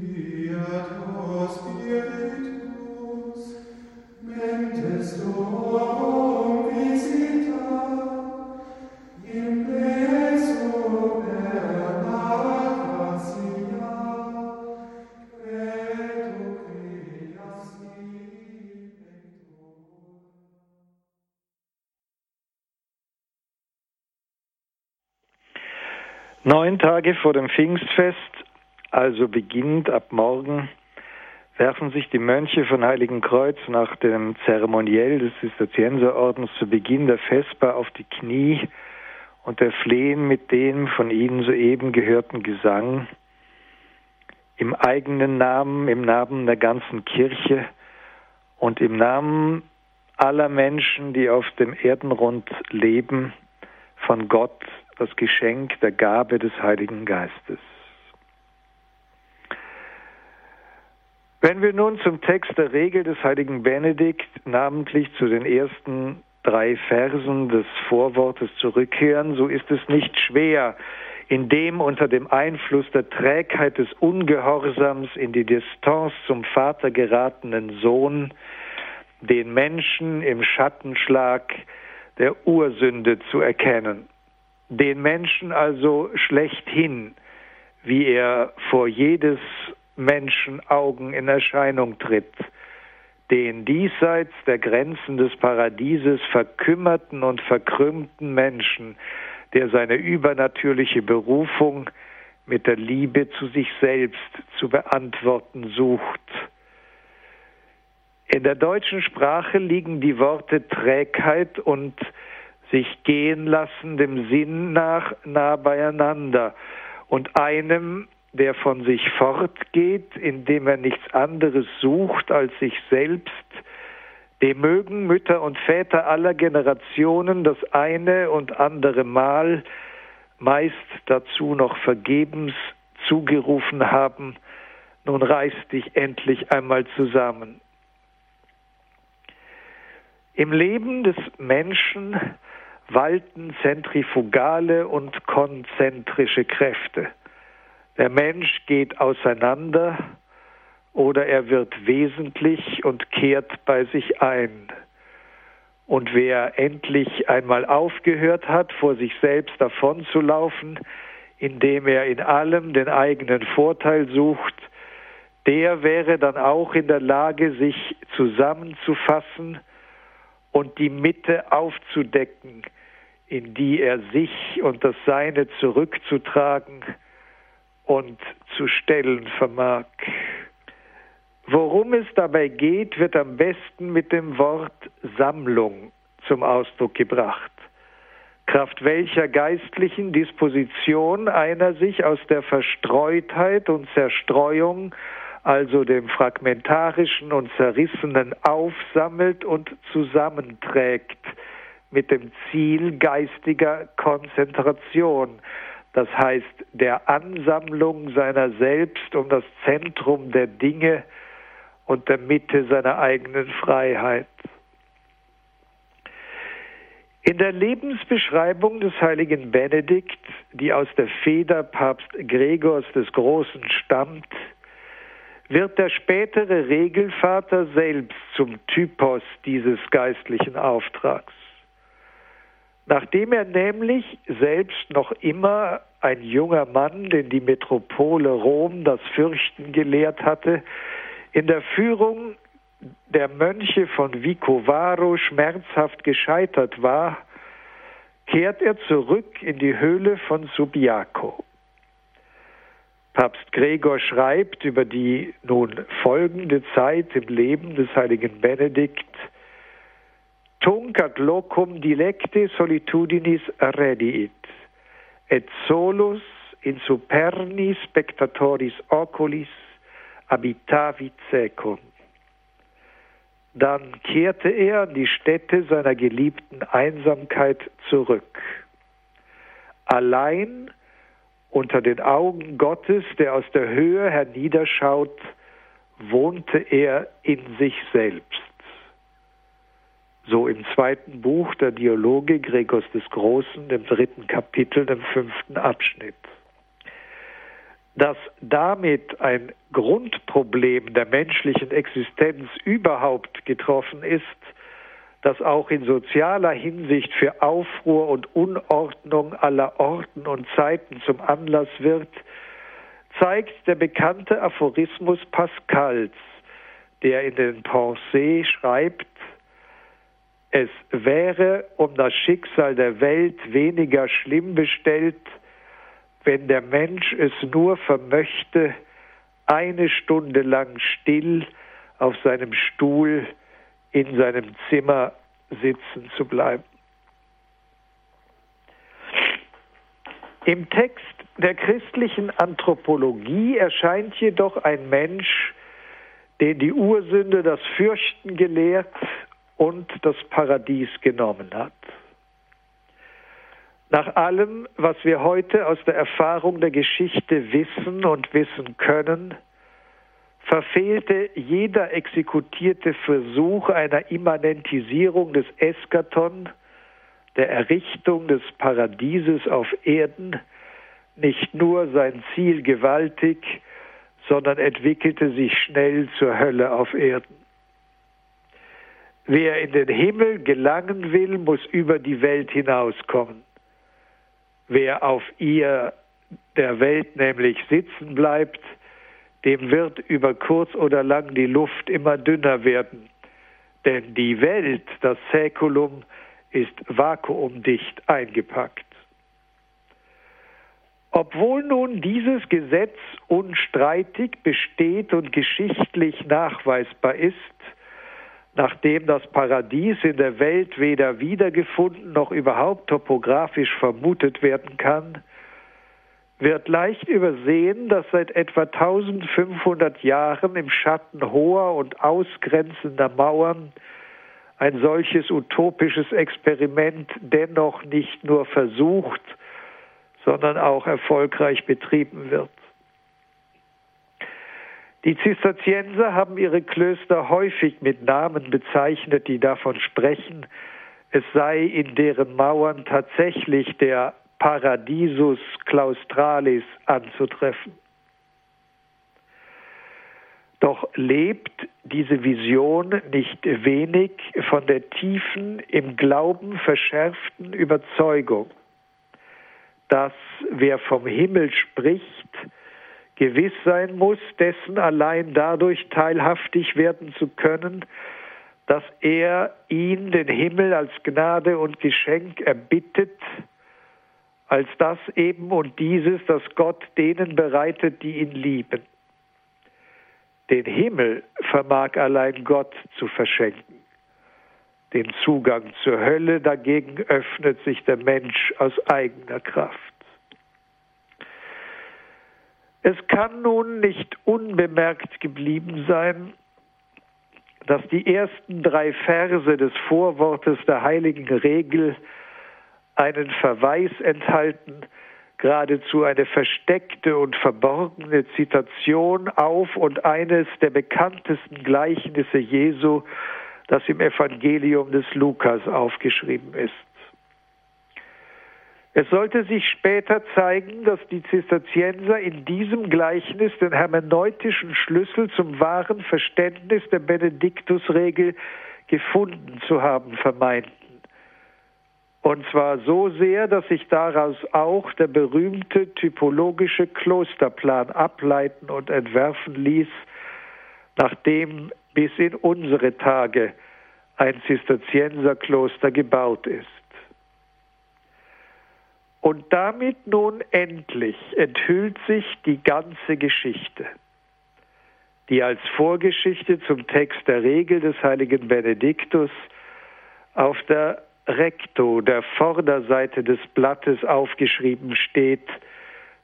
Tage vor dem Pfingstfest, also beginnt ab morgen, werfen sich die Mönche von Heiligen Kreuz nach dem Zeremoniell des Zisterzienserordens zu Beginn der Vesper auf die Knie und erflehen mit dem von ihnen soeben gehörten Gesang im eigenen Namen, im Namen der ganzen Kirche und im Namen aller Menschen, die auf dem Erdenrund leben, von Gott das Geschenk der Gabe des Heiligen Geistes. Wenn wir nun zum Text der Regel des heiligen Benedikt, namentlich zu den ersten drei Versen des Vorwortes zurückkehren, so ist es nicht schwer, in dem unter dem Einfluss der Trägheit des Ungehorsams in die Distanz zum Vater geratenen Sohn den Menschen im Schattenschlag der Ursünde zu erkennen. Den Menschen also schlechthin, wie er vor jedes Menschen Augen in Erscheinung tritt, den diesseits der Grenzen des Paradieses verkümmerten und verkrümmten Menschen, der seine übernatürliche Berufung mit der Liebe zu sich selbst zu beantworten sucht. In der deutschen Sprache liegen die Worte Trägheit und sich gehen lassen dem Sinn nach nah beieinander und einem, der von sich fortgeht, indem er nichts anderes sucht als sich selbst, dem mögen Mütter und Väter aller Generationen das eine und andere Mal meist dazu noch vergebens zugerufen haben, nun reiß dich endlich einmal zusammen. Im Leben des Menschen walten zentrifugale und konzentrische Kräfte. Der Mensch geht auseinander oder er wird wesentlich und kehrt bei sich ein. Und wer endlich einmal aufgehört hat, vor sich selbst davonzulaufen, indem er in allem den eigenen Vorteil sucht, der wäre dann auch in der Lage, sich zusammenzufassen und die Mitte aufzudecken, in die er sich und das Seine zurückzutragen und zu stellen vermag. Worum es dabei geht, wird am besten mit dem Wort Sammlung zum Ausdruck gebracht. Kraft welcher geistlichen Disposition einer sich aus der Verstreutheit und Zerstreuung, also dem fragmentarischen und zerrissenen, aufsammelt und zusammenträgt mit dem Ziel geistiger Konzentration, das heißt der Ansammlung seiner selbst um das Zentrum der Dinge, und der Mitte seiner eigenen Freiheit. In der Lebensbeschreibung des heiligen Benedikt, die aus der Feder Papst Gregors des Großen stammt, wird der spätere Regelvater selbst zum Typos dieses geistlichen Auftrags. Nachdem er nämlich selbst noch immer ein junger Mann, den die Metropole Rom das Fürchten gelehrt hatte, in der Führung der Mönche von Vicovaro schmerzhaft gescheitert war, kehrt er zurück in die Höhle von Subiaco. Papst Gregor schreibt über die nun folgende Zeit im Leben des heiligen Benedikt, Tunc ad locum dilecte solitudinis rediit, et solus in superni spectatoris oculis habitavit secum. Dann kehrte er an die Stätte seiner geliebten Einsamkeit zurück. Allein unter den Augen Gottes, der aus der Höhe herniederschaut, wohnte er in sich selbst. So im zweiten Buch der Dialoge Gregors des Großen, dem dritten Kapitel, dem fünften Abschnitt. Dass damit ein Grundproblem der menschlichen Existenz überhaupt getroffen ist, das auch in sozialer Hinsicht für Aufruhr und Unordnung aller Orten und Zeiten zum Anlass wird, zeigt der bekannte Aphorismus Pascals, der in den Pensées schreibt, es wäre um das Schicksal der Welt weniger schlimm bestellt, wenn der Mensch es nur vermöchte, eine Stunde lang still auf seinem Stuhl in seinem Zimmer sitzen zu bleiben. Im Text der christlichen Anthropologie erscheint jedoch ein Mensch, den die Ursünde das Fürchten gelehrt und das Paradies genommen hat. Nach allem, was wir heute aus der Erfahrung der Geschichte wissen und wissen können, verfehlte jeder exekutierte Versuch einer Immanentisierung des Eskaton, der Errichtung des Paradieses auf Erden, nicht nur sein Ziel gewaltig, sondern entwickelte sich schnell zur Hölle auf Erden. Wer in den Himmel gelangen will, muss über die Welt hinauskommen. Wer auf ihr der Welt nämlich sitzen bleibt, dem wird über kurz oder lang die Luft immer dünner werden. Denn die Welt, das Säkulum, ist vakuumdicht eingepackt. Obwohl nun dieses Gesetz unstreitig besteht und geschichtlich nachweisbar ist, nachdem das Paradies in der Welt weder wiedergefunden noch überhaupt topografisch vermutet werden kann, wird leicht übersehen, dass seit etwa 1500 Jahren im Schatten hoher und ausgrenzender Mauern ein solches utopisches Experiment dennoch nicht nur versucht, sondern auch erfolgreich betrieben wird. Die Zisterzienser haben ihre Klöster häufig mit Namen bezeichnet, die davon sprechen, es sei in deren Mauern tatsächlich der Paradisus Claustralis anzutreffen. Doch lebt diese Vision nicht wenig von der tiefen, im Glauben verschärften Überzeugung, dass wer vom Himmel spricht, gewiss sein muss, dessen allein dadurch teilhaftig werden zu können, dass er ihn, den Himmel, als Gnade und Geschenk erbittet, als das eben und dieses, das Gott denen bereitet, die ihn lieben. Den Himmel vermag allein Gott zu verschenken. Den Zugang zur Hölle dagegen öffnet sich der Mensch aus eigener Kraft. Es kann nun nicht unbemerkt geblieben sein, dass die ersten drei Verse des Vorwortes der heiligen Regel einen Verweis enthalten, geradezu eine versteckte und verborgene Zitation auf und eines der bekanntesten Gleichnisse Jesu das im Evangelium des Lukas aufgeschrieben ist. Es sollte sich später zeigen, dass die Zisterzienser in diesem Gleichnis den hermeneutischen Schlüssel zum wahren Verständnis der Benediktusregel gefunden zu haben vermeinten. Und zwar so sehr, dass sich daraus auch der berühmte typologische Klosterplan ableiten und entwerfen ließ, nachdem bis in unsere Tage ein Zisterzienserkloster gebaut ist. Und damit nun endlich enthüllt sich die ganze Geschichte, die als Vorgeschichte zum Text der Regel des heiligen Benediktus auf der Recto, der Vorderseite des Blattes aufgeschrieben steht,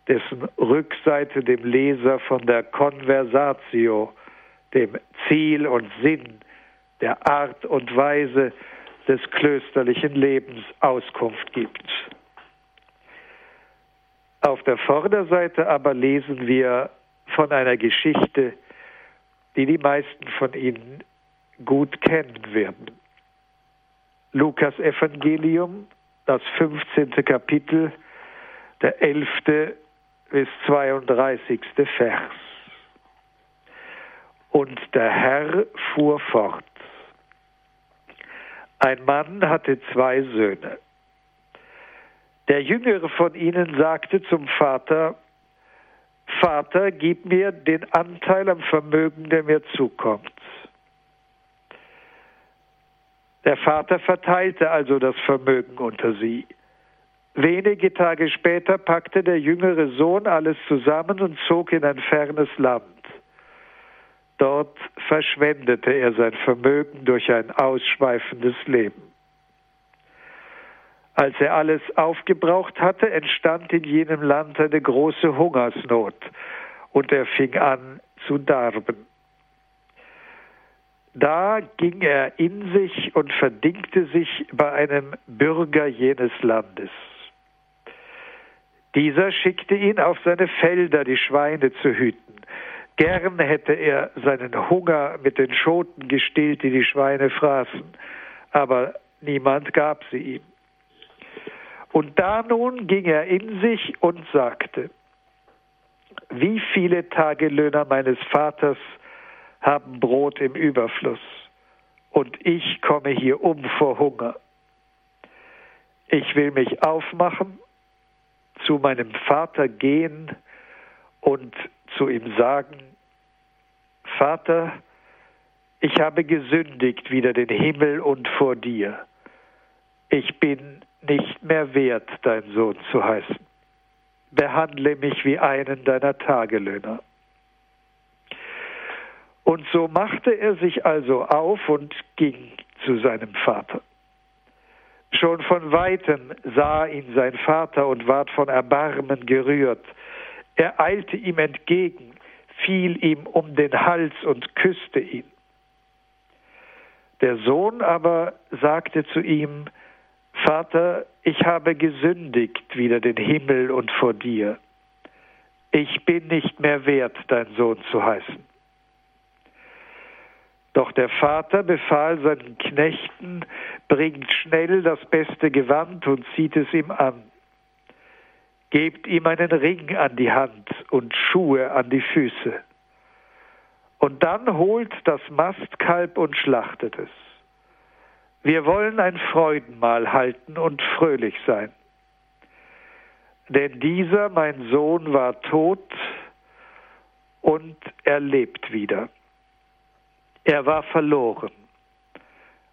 dessen Rückseite dem Leser von der Conversatio dem Ziel und Sinn, der Art und Weise des klösterlichen Lebens Auskunft gibt. Auf der Vorderseite aber lesen wir von einer Geschichte, die die meisten von Ihnen gut kennen werden. Lukas Evangelium, das 15. Kapitel, der 11. bis 32. Vers. Und der Herr fuhr fort. Ein Mann hatte zwei Söhne. Der jüngere von ihnen sagte zum Vater, Vater, gib mir den Anteil am Vermögen, der mir zukommt. Der Vater verteilte also das Vermögen unter sie. Wenige Tage später packte der jüngere Sohn alles zusammen und zog in ein fernes Land. Dort verschwendete er sein Vermögen durch ein ausschweifendes Leben. Als er alles aufgebraucht hatte, entstand in jenem Land eine große Hungersnot und er fing an zu darben. Da ging er in sich und verdingte sich bei einem Bürger jenes Landes. Dieser schickte ihn auf seine Felder, die Schweine zu hüten. Gern hätte er seinen Hunger mit den Schoten gestillt, die die Schweine fraßen, aber niemand gab sie ihm. Und da nun ging er in sich und sagte, wie viele Tagelöhner meines Vaters haben Brot im Überfluss, und ich komme hier um vor Hunger. Ich will mich aufmachen, zu meinem Vater gehen und zu ihm sagen, Vater, ich habe gesündigt wider den Himmel und vor dir. Ich bin nicht mehr wert, dein Sohn zu heißen. Behandle mich wie einen deiner Tagelöhner. Und so machte er sich also auf und ging zu seinem Vater. Schon von weitem sah ihn sein Vater und ward von Erbarmen gerührt. Er eilte ihm entgegen, fiel ihm um den Hals und küsste ihn. Der Sohn aber sagte zu ihm, Vater, ich habe gesündigt wider den Himmel und vor dir. Ich bin nicht mehr wert, dein Sohn zu heißen. Doch der Vater befahl seinen Knechten, bringt schnell das beste Gewand und zieht es ihm an. Gebt ihm einen Ring an die Hand und Schuhe an die Füße. Und dann holt das Mastkalb und schlachtet es. Wir wollen ein Freudenmahl halten und fröhlich sein. Denn dieser, mein Sohn, war tot und er lebt wieder. Er war verloren.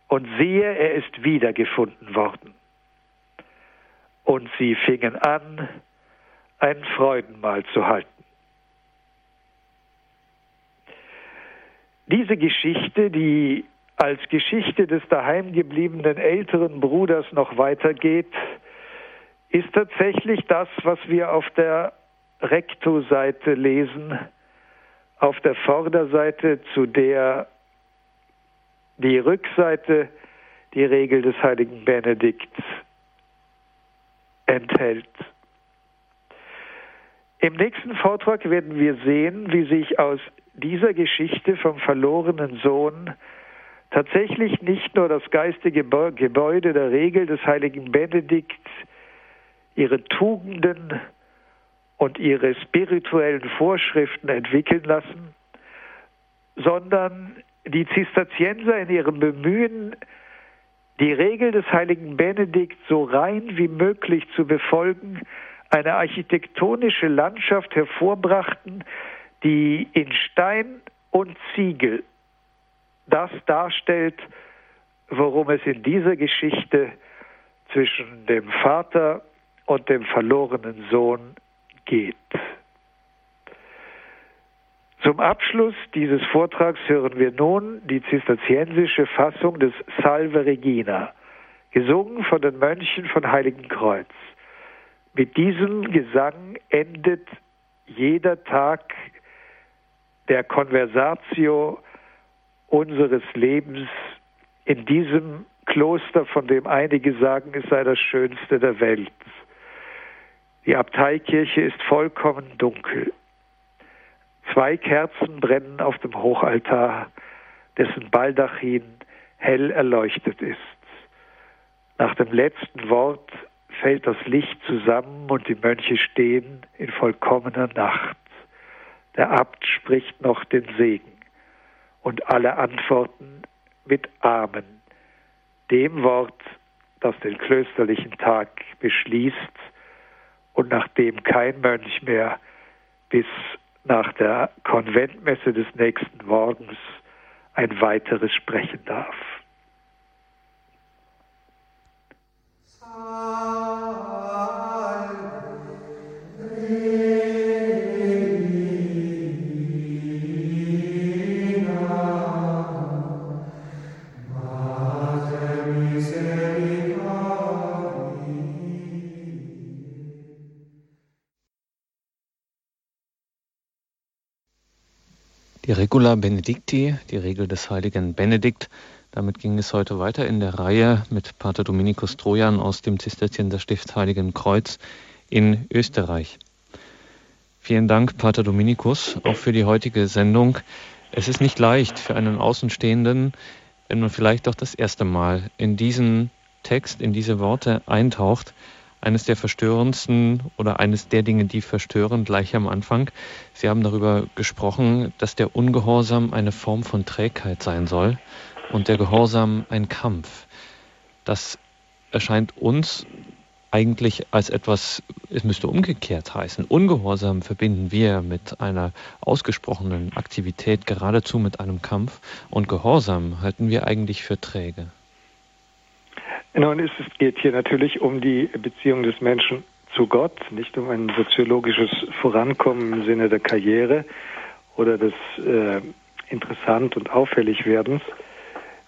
Und siehe, er ist wiedergefunden worden. Und sie fingen an, ein Freudenmahl zu halten. Diese Geschichte, die als Geschichte des daheimgebliebenen älteren Bruders noch weitergeht, ist tatsächlich das, was wir auf der Recto-Seite lesen, auf der Vorderseite, zu der die Rückseite die Regel des heiligen Benedikts enthält. Im nächsten Vortrag werden wir sehen, wie sich aus dieser Geschichte vom verlorenen Sohn tatsächlich nicht nur das geistige Gebäude der Regel des heiligen Benedikts, ihre Tugenden und ihre spirituellen Vorschriften entwickeln lassen, sondern die Zisterzienser in ihrem Bemühen, die Regel des heiligen Benedikt so rein wie möglich zu befolgen, eine architektonische Landschaft hervorbrachten, die in Stein und Ziegel das darstellt, worum es in dieser Geschichte zwischen dem Vater und dem verlorenen Sohn geht. Zum Abschluss dieses Vortrags hören wir nun die zisterziensische Fassung des Salve Regina, gesungen von den Mönchen von Heiligenkreuz. Mit diesem Gesang endet jeder Tag der Conversatio unseres Lebens in diesem Kloster, von dem einige sagen, es sei das schönste der Welt. Die Abteikirche ist vollkommen dunkel. Zwei Kerzen brennen auf dem Hochaltar, dessen Baldachin hell erleuchtet ist. Nach dem letzten Wort fällt das Licht zusammen und die Mönche stehen in vollkommener Nacht. Der Abt spricht noch den Segen und alle antworten mit Amen, dem Wort, das den klösterlichen Tag beschließt und nach dem kein Mönch mehr bis nach der Konventmesse des nächsten Morgens ein weiteres sprechen darf. Die Regula Benedicti, die Regel des heiligen Benedikt. Damit ging es heute weiter in der Reihe mit Pater Dominikus Trojan aus dem Zisterzienserstift Heiligen Kreuz in Österreich. Vielen Dank, Pater Dominikus, auch für die heutige Sendung. Es ist nicht leicht für einen Außenstehenden, wenn man vielleicht doch das erste Mal in diesen Text, in diese Worte eintaucht, eines der verstörendsten oder eines der Dinge, die verstören, gleich am Anfang. Sie haben darüber gesprochen, dass der Ungehorsam eine Form von Trägheit sein soll. und der Gehorsam ein Kampf. Das erscheint uns eigentlich als etwas, es müsste umgekehrt heißen. Ungehorsam verbinden wir mit einer ausgesprochenen Aktivität, geradezu mit einem Kampf. Und Gehorsam halten wir eigentlich für träge. Nun, es geht hier natürlich um die Beziehung des Menschen zu Gott, nicht um ein soziologisches Vorankommen im Sinne der Karriere oder des äh, interessant und auffällig werdens.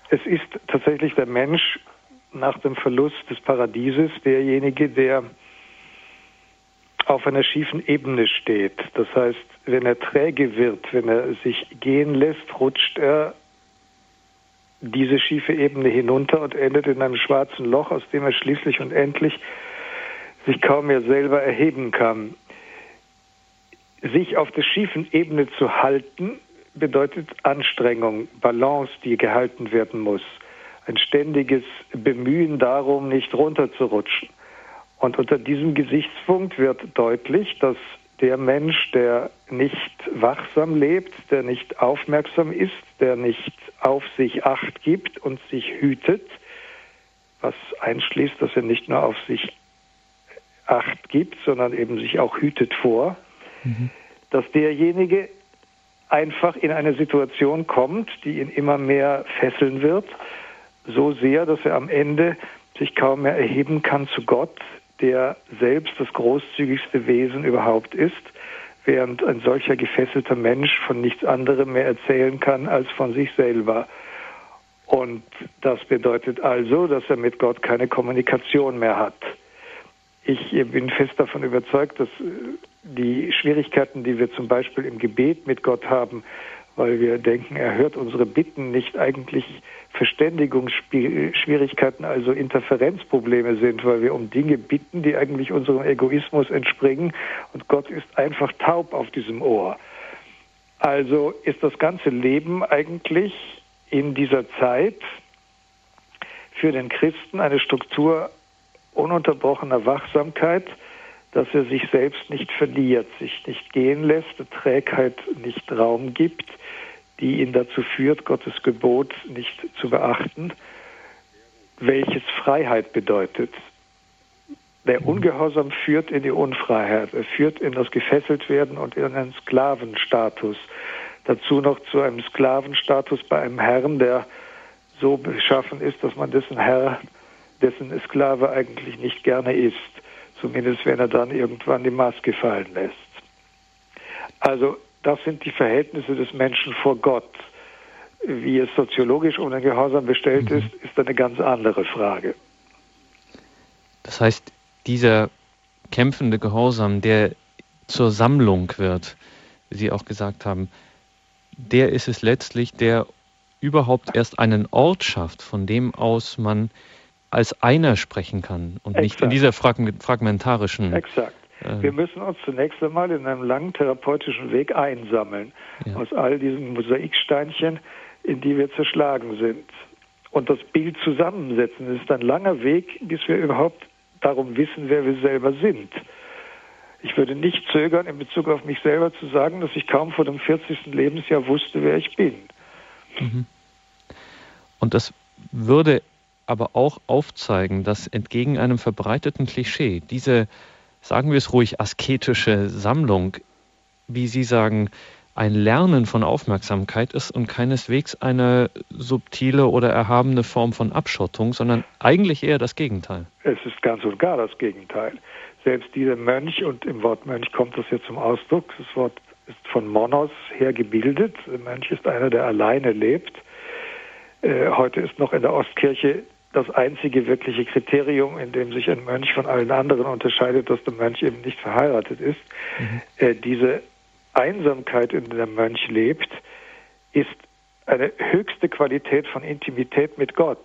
Es ist tatsächlich der Mensch nach dem Verlust des Paradieses derjenige, der auf einer schiefen Ebene steht. Das heißt, wenn er träge wird, wenn er sich gehen lässt, rutscht er diese schiefe Ebene hinunter und endet in einem schwarzen Loch, aus dem er schließlich und endlich sich kaum mehr selber erheben kann. Sich auf der schiefen Ebene zu halten, bedeutet Anstrengung, Balance, die gehalten werden muss ein ständiges Bemühen darum, nicht runterzurutschen. Und unter diesem Gesichtspunkt wird deutlich, dass der Mensch, der nicht wachsam lebt, der nicht aufmerksam ist, der nicht auf sich acht gibt und sich hütet, was einschließt, dass er nicht nur auf sich acht gibt, sondern eben sich auch hütet vor, mhm. dass derjenige einfach in eine Situation kommt, die ihn immer mehr fesseln wird, so sehr, dass er am Ende sich kaum mehr erheben kann zu Gott, der selbst das großzügigste Wesen überhaupt ist, während ein solcher gefesselter Mensch von nichts anderem mehr erzählen kann als von sich selber. Und das bedeutet also, dass er mit Gott keine Kommunikation mehr hat. Ich bin fest davon überzeugt, dass die Schwierigkeiten, die wir zum Beispiel im Gebet mit Gott haben, weil wir denken, er hört unsere Bitten nicht eigentlich Verständigungsschwierigkeiten, also Interferenzprobleme sind, weil wir um Dinge bitten, die eigentlich unserem Egoismus entspringen und Gott ist einfach taub auf diesem Ohr. Also ist das ganze Leben eigentlich in dieser Zeit für den Christen eine Struktur ununterbrochener Wachsamkeit, dass er sich selbst nicht verliert, sich nicht gehen lässt, Trägheit nicht Raum gibt, die ihn dazu führt, Gottes Gebot nicht zu beachten, welches Freiheit bedeutet. Der. Ungehorsam führt in die Unfreiheit, er führt in das Gefesseltwerden und in einen Sklavenstatus. Dazu noch zu einem Sklavenstatus bei einem Herrn, der so beschaffen ist, dass man dessen Herr, dessen Sklave eigentlich nicht gerne ist, zumindest wenn er dann irgendwann die Maske fallen lässt. Also das sind die Verhältnisse des Menschen vor Gott. Wie es soziologisch um den Gehorsam bestellt mhm. ist, ist eine ganz andere Frage. Das heißt, dieser kämpfende Gehorsam, der zur Sammlung wird, wie Sie auch gesagt haben, der ist es letztlich, der überhaupt erst einen Ort schafft, von dem aus man als einer sprechen kann und Exakt. nicht in dieser fragmentarischen Exakt. Wir müssen uns zunächst einmal in einem langen therapeutischen Weg einsammeln ja. aus all diesen Mosaiksteinchen, in die wir zerschlagen sind. Und das Bild zusammensetzen ist ein langer Weg, bis wir überhaupt darum wissen, wer wir selber sind. Ich würde nicht zögern, in Bezug auf mich selber zu sagen, dass ich kaum vor dem 40. Lebensjahr wusste, wer ich bin. Mhm. Und das würde aber auch aufzeigen, dass entgegen einem verbreiteten Klischee diese sagen wir es ruhig, asketische Sammlung, wie Sie sagen, ein Lernen von Aufmerksamkeit ist und keineswegs eine subtile oder erhabene Form von Abschottung, sondern eigentlich eher das Gegenteil. Es ist ganz und gar das Gegenteil. Selbst dieser Mönch, und im Wort Mönch kommt das ja zum Ausdruck, das Wort ist von Monos her gebildet. Der Mönch ist einer, der alleine lebt. Äh, heute ist noch in der Ostkirche das einzige wirkliche Kriterium, in dem sich ein Mönch von allen anderen unterscheidet, dass der Mönch eben nicht verheiratet ist. Mhm. Äh, diese Einsamkeit, in der der Mönch lebt, ist eine höchste Qualität von Intimität mit Gott.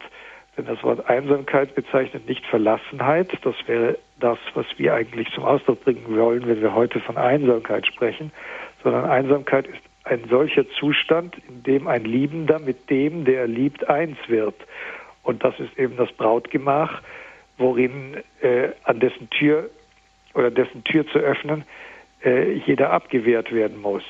Denn das Wort Einsamkeit bezeichnet nicht Verlassenheit. Das wäre das, was wir eigentlich zum Ausdruck bringen wollen, wenn wir heute von Einsamkeit sprechen. Sondern Einsamkeit ist ein solcher Zustand, in dem ein Liebender mit dem, der er liebt, eins wird. Und das ist eben das Brautgemach, worin äh, an dessen Tür oder dessen Tür zu öffnen äh, jeder abgewehrt werden muss.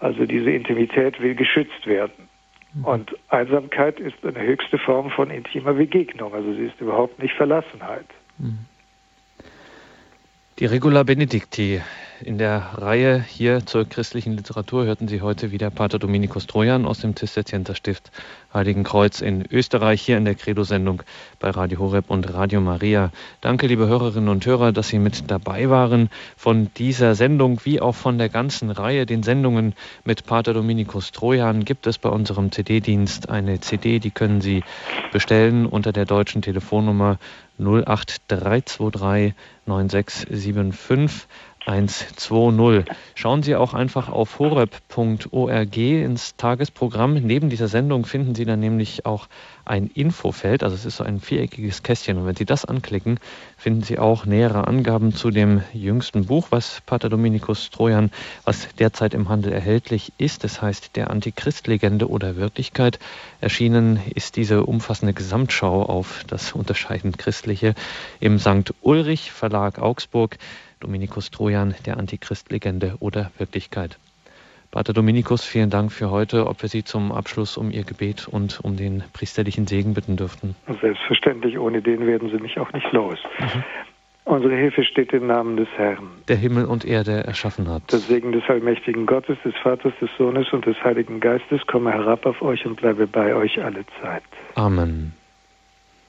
Also diese Intimität will geschützt werden. Mhm. Und Einsamkeit ist eine höchste Form von intimer Begegnung. Also sie ist überhaupt nicht Verlassenheit. Mhm. Die Regula Benedicti. In der Reihe hier zur christlichen Literatur hörten Sie heute wieder Pater Dominikus Trojan aus dem Zisterzienserstift Heiligenkreuz in Österreich hier in der Credo-Sendung bei Radio Horeb und Radio Maria. Danke, liebe Hörerinnen und Hörer, dass Sie mit dabei waren von dieser Sendung wie auch von der ganzen Reihe. Den Sendungen mit Pater Dominikus Trojan gibt es bei unserem CD-Dienst eine CD, die können Sie bestellen unter der deutschen Telefonnummer 08323 9675 120. Schauen Sie auch einfach auf horeb.org ins Tagesprogramm. Neben dieser Sendung finden Sie dann nämlich auch ein Infofeld, also es ist so ein viereckiges Kästchen. Und wenn Sie das anklicken, finden Sie auch nähere Angaben zu dem jüngsten Buch, was Pater Dominikus Trojan, was derzeit im Handel erhältlich ist. Das heißt der Antichrist-Legende oder Wirklichkeit. Erschienen ist diese umfassende Gesamtschau auf das unterscheidend Christliche im St. Ulrich Verlag Augsburg. Dominikus Trojan, der Antichrist-Legende oder Wirklichkeit. Pater Dominikus, vielen Dank für heute. Ob wir Sie zum Abschluss um Ihr Gebet und um den priesterlichen Segen bitten dürften? Selbstverständlich, ohne den werden Sie mich auch nicht los. Mhm. Unsere Hilfe steht im Namen des Herrn. Der Himmel und Erde erschaffen hat. Der Segen des allmächtigen Gottes, des Vaters, des Sohnes und des Heiligen Geistes komme herab auf euch und bleibe bei euch alle Zeit. Amen.